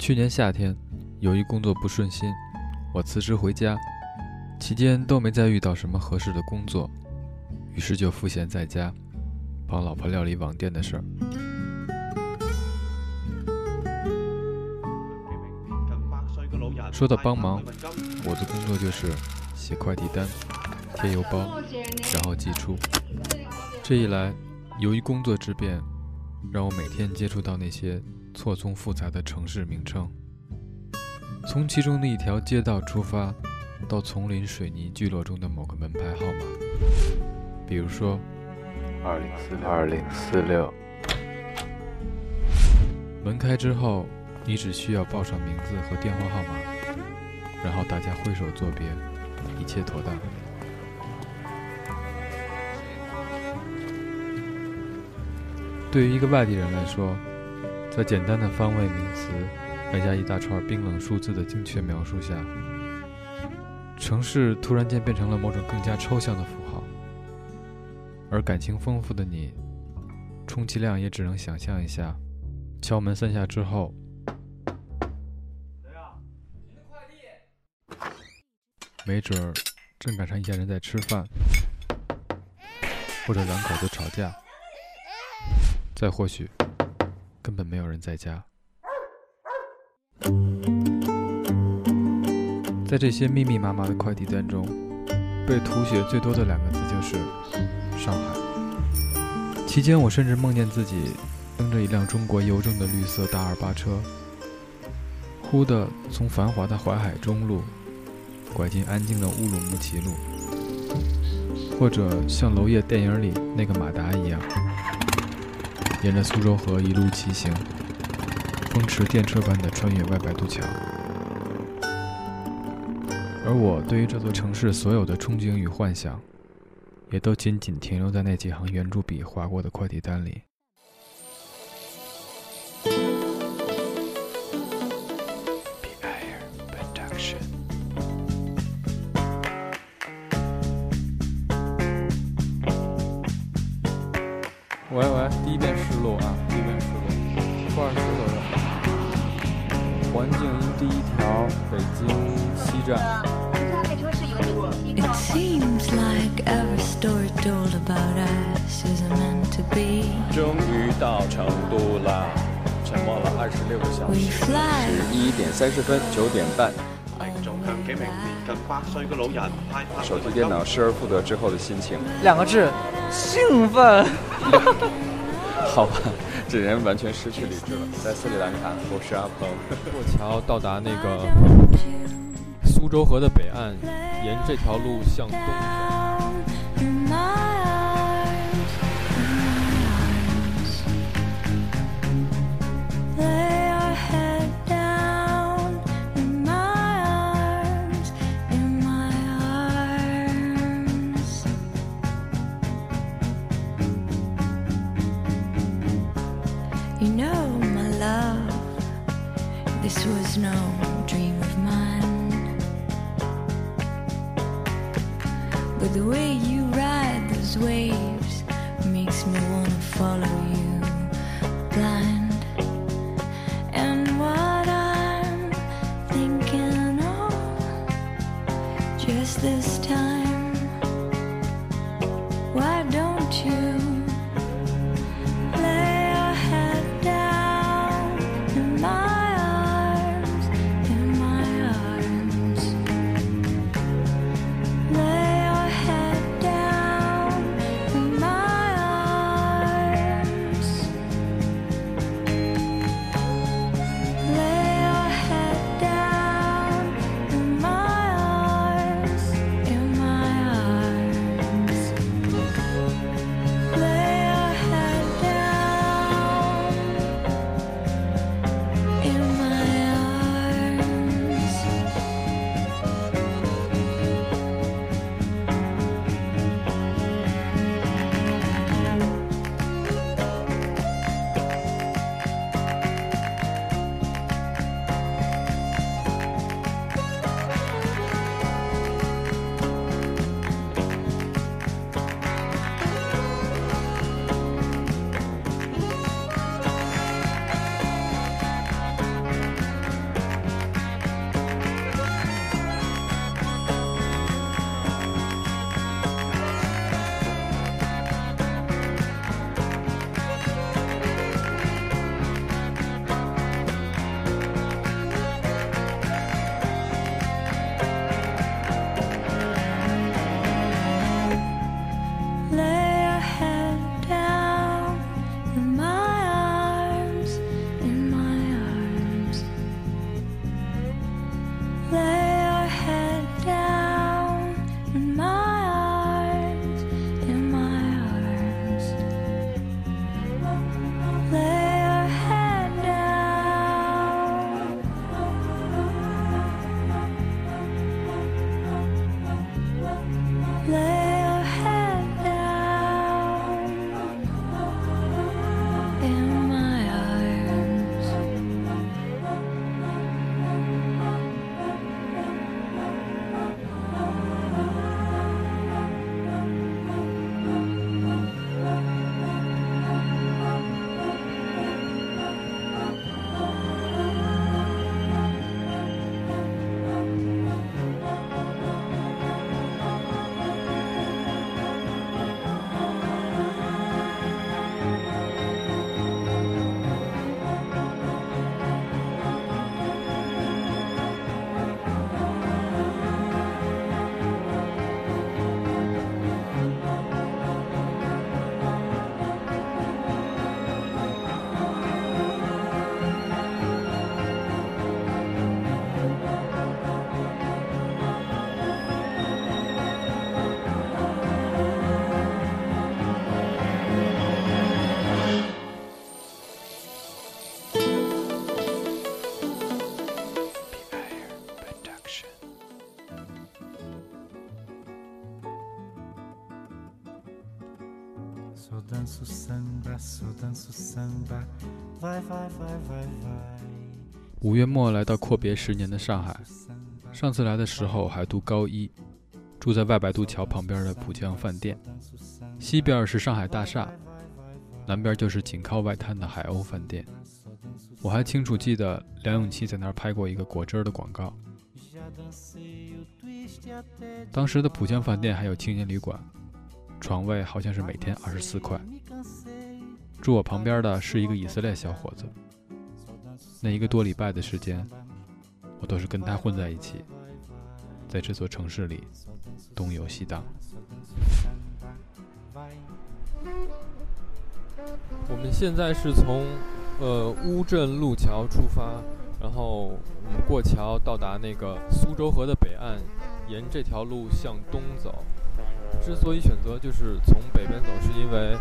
去年夏天，由于工作不顺心，我辞职回家，期间都没再遇到什么合适的工作，于是就赋闲在家，帮老婆料理网店的事儿。说到帮忙，我的工作就是写快递单、贴邮包，然后寄出。这一来，由于工作之便，让我每天接触到那些错综复杂的城市名称，从其中的一条街道出发，到丛林水泥聚落中的某个门牌号码，比如说二零四六二零四六。门开之后，你只需要报上名字和电话号码，然后大家挥手作别，一切妥当。对于一个外地人来说，在简单的方位名词外加一大串冰冷数字的精确描述下，城市突然间变成了某种更加抽象的符号，而感情丰富的你，充其量也只能想象一下，敲门三下之后，没准儿正赶上一家人在吃饭，或者两口子吵架。再或许，根本没有人在家。在这些密密麻麻的快递单中，被涂写最多的两个字就是“上海”。期间，我甚至梦见自己蹬着一辆中国邮政的绿色大二八车，忽地从繁华的淮海中路拐进安静的乌鲁木齐路，或者像娄烨电影里那个马达一样。沿着苏州河一路骑行，风驰电掣般的穿越外白渡桥。而我对于这座城市所有的憧憬与幻想，也都仅仅停留在那几行圆珠笔划过的快递单里。喂喂，第一遍试录啊，第一遍试录，负二十左右。环境音第一条，北京西站。It seems like every story told about us isn't meant to be. 终于到成都了，沉默了二十六个小时。十一点三十分，九点半，仲向幾名年近百歲嘅老人派發手提电脑失而复得之后的心情，两个字，兴奋。好吧，这人完全失去理智了。在斯里兰卡，我是阿鹏。过桥到达那个苏州河的北岸，沿这条路向东走。五月末来到阔别十年的上海，上次来的时候还读高一，住在外白渡桥旁边的浦江饭店，西边是上海大厦，南边就是紧靠外滩的海鸥饭店。我还清楚记得梁咏琪在那儿拍过一个果汁的广告。当时的浦江饭店还有青年旅馆，床位好像是每天二十四块。住我旁边的是一个以色列小伙子。那一个多礼拜的时间，我都是跟他混在一起，在这座城市里东游西荡。我们现在是从呃乌镇路桥出发，然后我们过桥到达那个苏州河的北岸，沿这条路向东走。之所以选择就是从北边走，是因为。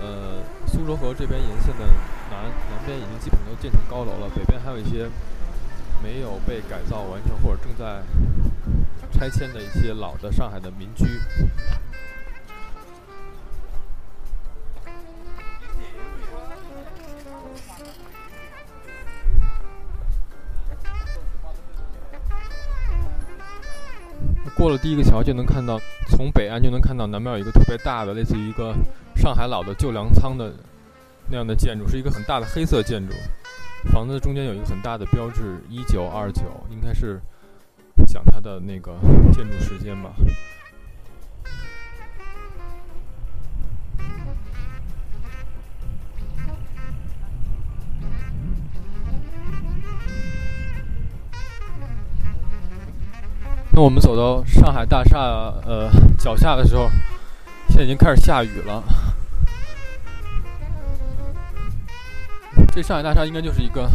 呃，苏州河这边沿线的南南边已经基本都建成高楼了，北边还有一些没有被改造完成或者正在拆迁的一些老的上海的民居。过了第一个桥就能看到，从北岸就能看到南边有一个特别大的，类似于一个。上海老的旧粮仓的那样的建筑，是一个很大的黑色建筑。房子中间有一个很大的标志，一九二九，应该是讲它的那个建筑时间吧。那我们走到上海大厦呃脚下的时候。现在已经开始下雨了。这上海大厦应该就是一个，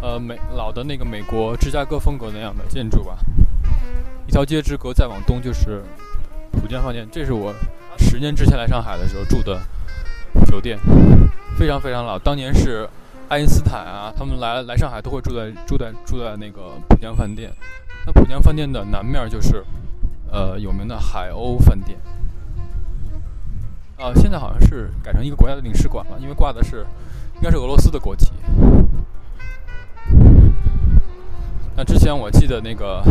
呃，美老的那个美国芝加哥风格那样的建筑吧。一条街之隔，再往东就是浦江饭店。这是我十年之前来上海的时候住的酒店，非常非常老。当年是爱因斯坦啊，他们来来上海都会住在住在住在那个浦江饭店。那浦江饭店的南面就是呃有名的海鸥饭店。呃，现在好像是改成一个国家的领事馆了，因为挂的是应该是俄罗斯的国旗。那之前我记得那个，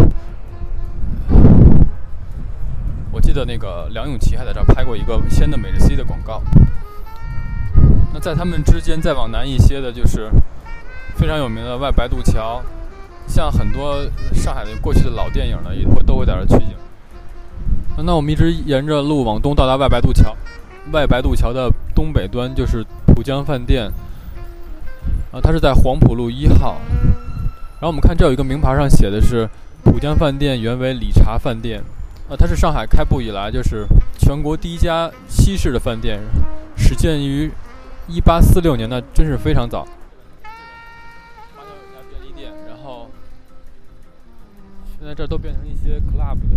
我记得那个梁咏琪还在这儿拍过一个鲜的美日 C 的广告。在他们之间再往南一些的，就是非常有名的外白渡桥，像很多上海的过去的老电影呢，也会都会在这取景。那我们一直沿着路往东到达外白渡桥。外白渡桥的东北端就是浦江饭店，啊，它是在黄浦路一号。然后我们看这有一个名牌上写的是浦江饭店原为理查饭店，啊，它是上海开埠以来就是全国第一家西式的饭店，始建于一八四六年，那真是非常早。旁边有一家便利店，然后现在这都变成一些 club 的。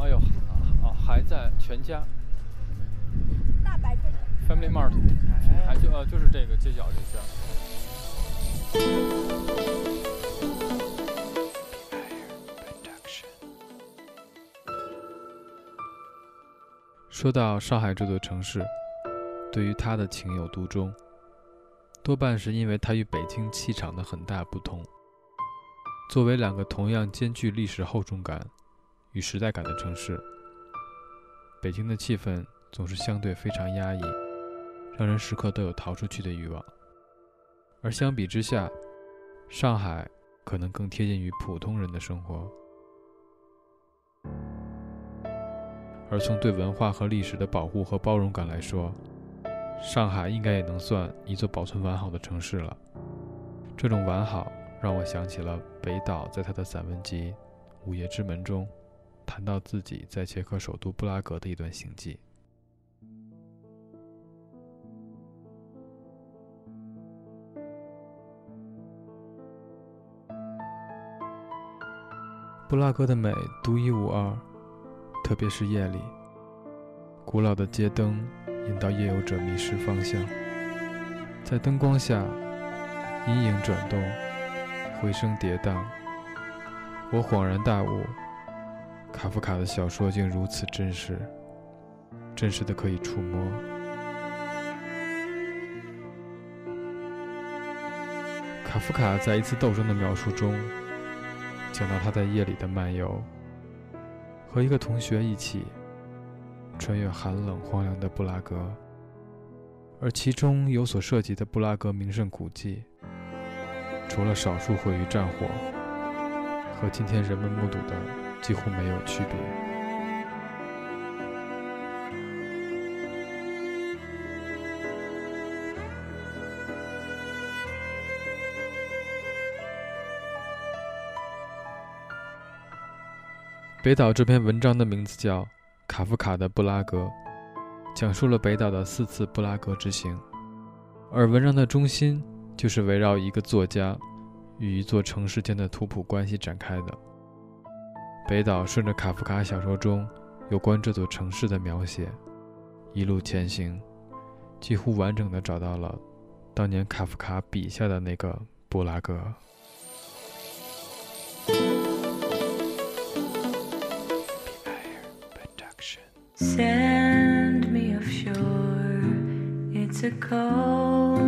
哎呦！啊还在全家，大白 Family Mart，还就呃就是这个街角这家。说到上海这座城市，对于它的情有独钟，多半是因为它与北京气场的很大不同。作为两个同样兼具历史厚重感与时代感的城市。北京的气氛总是相对非常压抑，让人时刻都有逃出去的欲望。而相比之下，上海可能更贴近于普通人的生活。而从对文化和历史的保护和包容感来说，上海应该也能算一座保存完好的城市了。这种完好让我想起了北岛在他的散文集《午夜之门》中。谈到自己在捷克首都布拉格的一段行迹。布拉格的美独一无二，特别是夜里，古老的街灯引导夜游者迷失方向，在灯光下，阴影转动，回声跌宕，我恍然大悟。卡夫卡的小说竟如此真实，真实的可以触摸。卡夫卡在一次斗争的描述中，讲到他在夜里的漫游，和一个同学一起穿越寒冷荒凉的布拉格，而其中有所涉及的布拉格名胜古迹，除了少数毁于战火，和今天人们目睹的几乎没有区别。北岛这篇文章的名字叫《卡夫卡的布拉格》，讲述了北岛的四次布拉格之行，而文章的中心就是围绕一个作家与一座城市间的图谱关系展开的。北岛顺着卡夫卡小说中有关这座城市的描写，一路前行，几乎完整的找到了当年卡夫卡笔下的那个布拉格。Send me offshore. It's a cold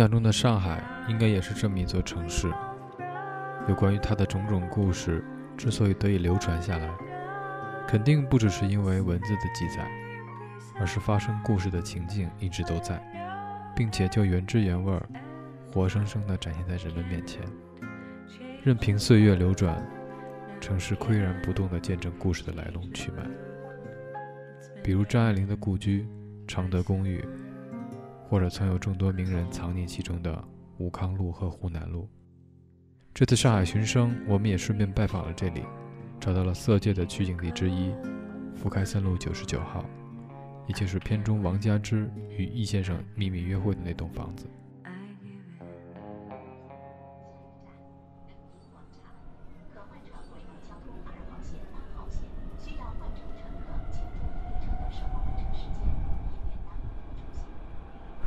印象中的上海应该也是这么一座城市。有关于它的种种故事，之所以得以流传下来，肯定不只是因为文字的记载，而是发生故事的情境一直都在，并且就原汁原味儿、活生生地展现在人们面前。任凭岁月流转，城市岿然不动地见证故事的来龙去脉。比如张爱玲的故居常德公寓。或者曾有众多名人藏匿其中的武康路和湖南路。这次上海寻声，我们也顺便拜访了这里，找到了《色戒》的取景地之一——福开森路九十九号，也就是片中王佳芝与易先生秘密约会的那栋房子。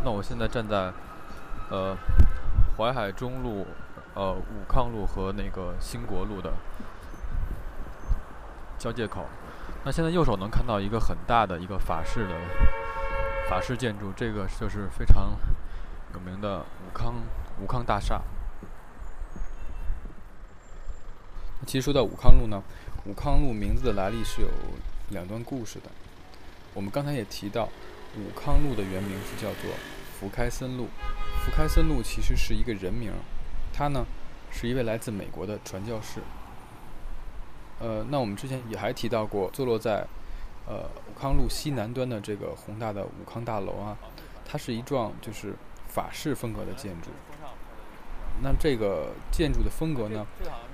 那我现在站在，呃，淮海中路呃武康路和那个兴国路的交界口。那现在右手能看到一个很大的一个法式的法式建筑，这个就是非常有名的武康武康大厦。其实说到武康路呢，武康路名字的来历是有两段故事的。我们刚才也提到，武康路的原名是叫做福开森路。福开森路其实是一个人名，他呢是一位来自美国的传教士。呃，那我们之前也还提到过，坐落在呃武康路西南端的这个宏大的武康大楼啊，它是一幢就是法式风格的建筑。那这个建筑的风格呢，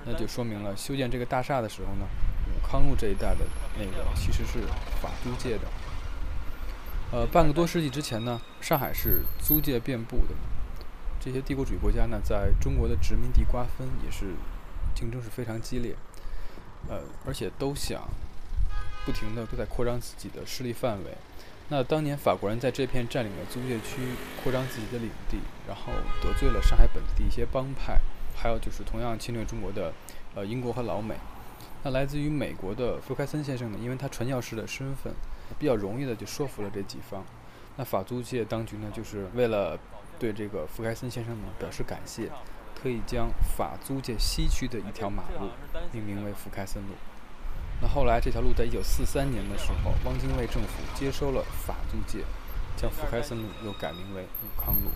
那就说明了修建这个大厦的时候呢，武康路这一带的那个其实是法租界的。呃，半个多世纪之前呢，上海是租界遍布的，这些帝国主义国家呢，在中国的殖民地瓜分也是竞争是非常激烈，呃，而且都想不停的都在扩张自己的势力范围。那当年法国人在这片占领了租界区，扩张自己的领地，然后得罪了上海本地一些帮派，还有就是同样侵略中国的，呃，英国和老美。那来自于美国的福开森先生呢，因为他传教士的身份，比较容易的就说服了这几方。那法租界当局呢，就是为了对这个福开森先生呢表示感谢，特意将法租界西区的一条马路命名为福开森路。那后来，这条路在一九四三年的时候，汪精卫政府接收了法租界，将福开森路又改名为武康路。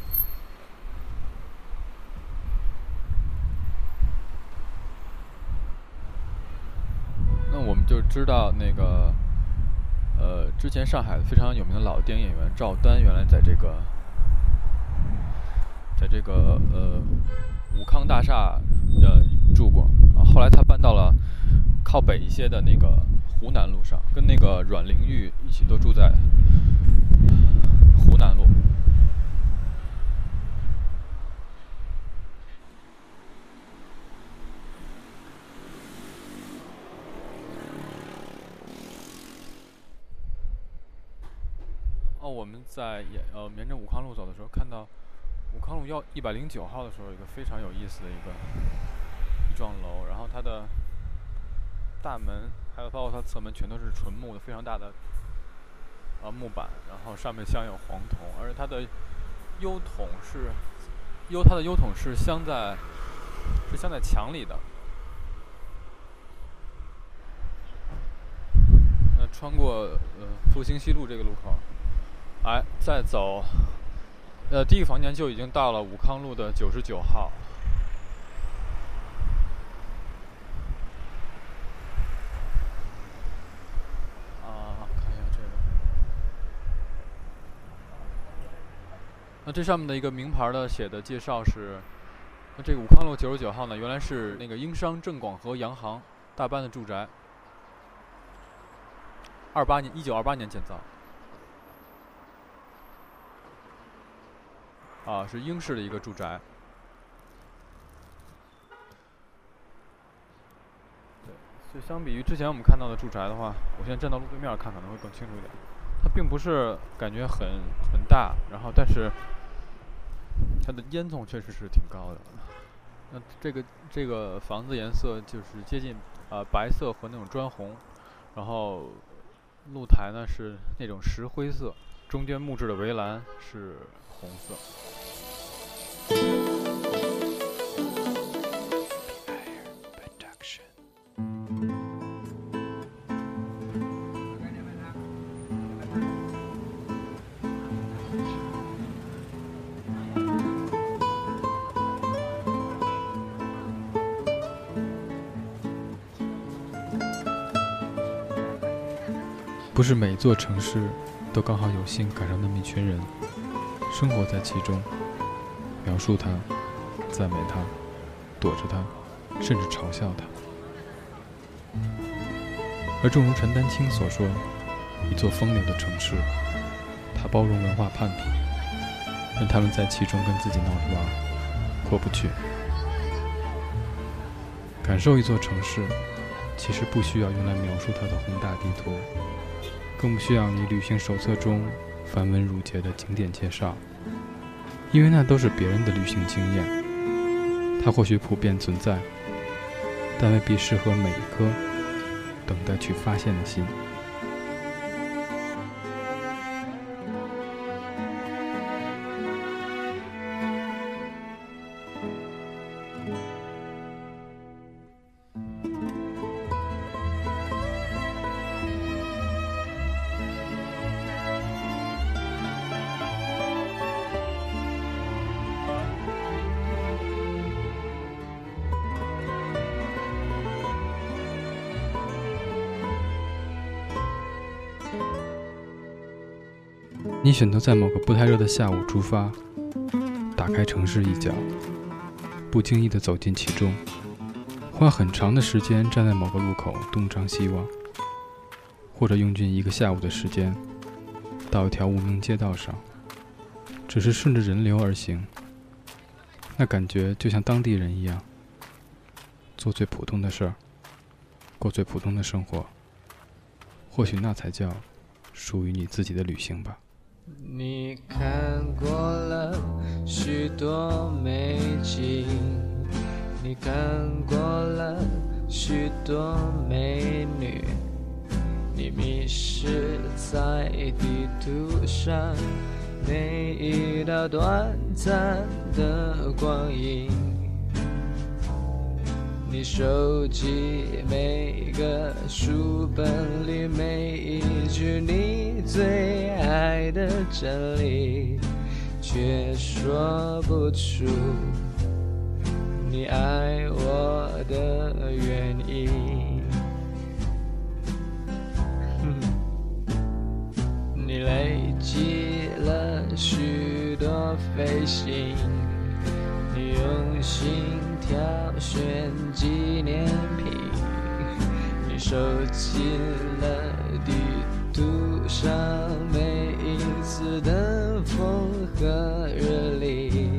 那我们就知道，那个，呃，之前上海非常有名的老电影演员赵丹，原来在这个，在这个呃武康大厦呃住过啊，后来他搬到了。靠北一些的那个湖南路上，跟那个阮玲玉一起都住在湖南路。哦，我们在沿呃沿着武康路走的时候，看到武康路幺一百零九号的时候，一个非常有意思的一个一幢楼，然后它的。大门还有包括它侧门全都是纯木的，非常大的呃木板，然后上面镶有黄铜，而且它的优筒是优，它的优筒是镶在是镶在墙里的。那穿过呃复兴西路这个路口，哎，再走，呃第一个房间就已经到了武康路的九十九号。啊，看一下这个那这上面的一个名牌的写的介绍是，那这个武康路九十九号呢，原来是那个英商正广和洋行大班的住宅，二八年一九二八年建造，啊，是英式的一个住宅。对，就相比于之前我们看到的住宅的话，我现在站到路对面看可能会更清楚一点。它并不是感觉很很大，然后但是。它的烟囱确实是挺高的。那这个这个房子颜色就是接近啊白色和那种砖红，然后露台呢是那种石灰色，中间木质的围栏是红色。不是每座城市都刚好有幸赶上那么一群人，生活在其中，描述它，赞美它，躲着它，甚至嘲笑它。而正如陈丹青所说，一座风流的城市，它包容文化叛徒，让他们在其中跟自己闹着玩，过不去。感受一座城市，其实不需要用来描述它的宏大地图。更不需要你旅行手册中繁文缛节的景点介绍，因为那都是别人的旅行经验，它或许普遍存在，但未必适合每一颗等待去发现的心。你选择在某个不太热的下午出发，打开城市一角，不经意地走进其中，花很长的时间站在某个路口东张西望，或者用尽一个下午的时间到一条无名街道上，只是顺着人流而行。那感觉就像当地人一样，做最普通的事儿，过最普通的生活。或许那才叫属于你自己的旅行吧。你看过了许多美景，你看过了许多美女，你迷失在地图上每一道短暂的光阴。你收集每个书本里每一句你最爱的真理，却说不出你爱我的原因。你累积了许多飞行，你用心挑选纪念品，你收集了地图上每一次的风和日丽，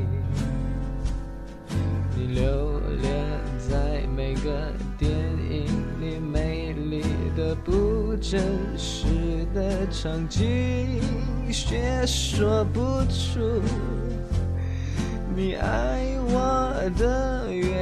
你留恋在每个电影里美丽的不真实的场景，却说不出你爱我的原。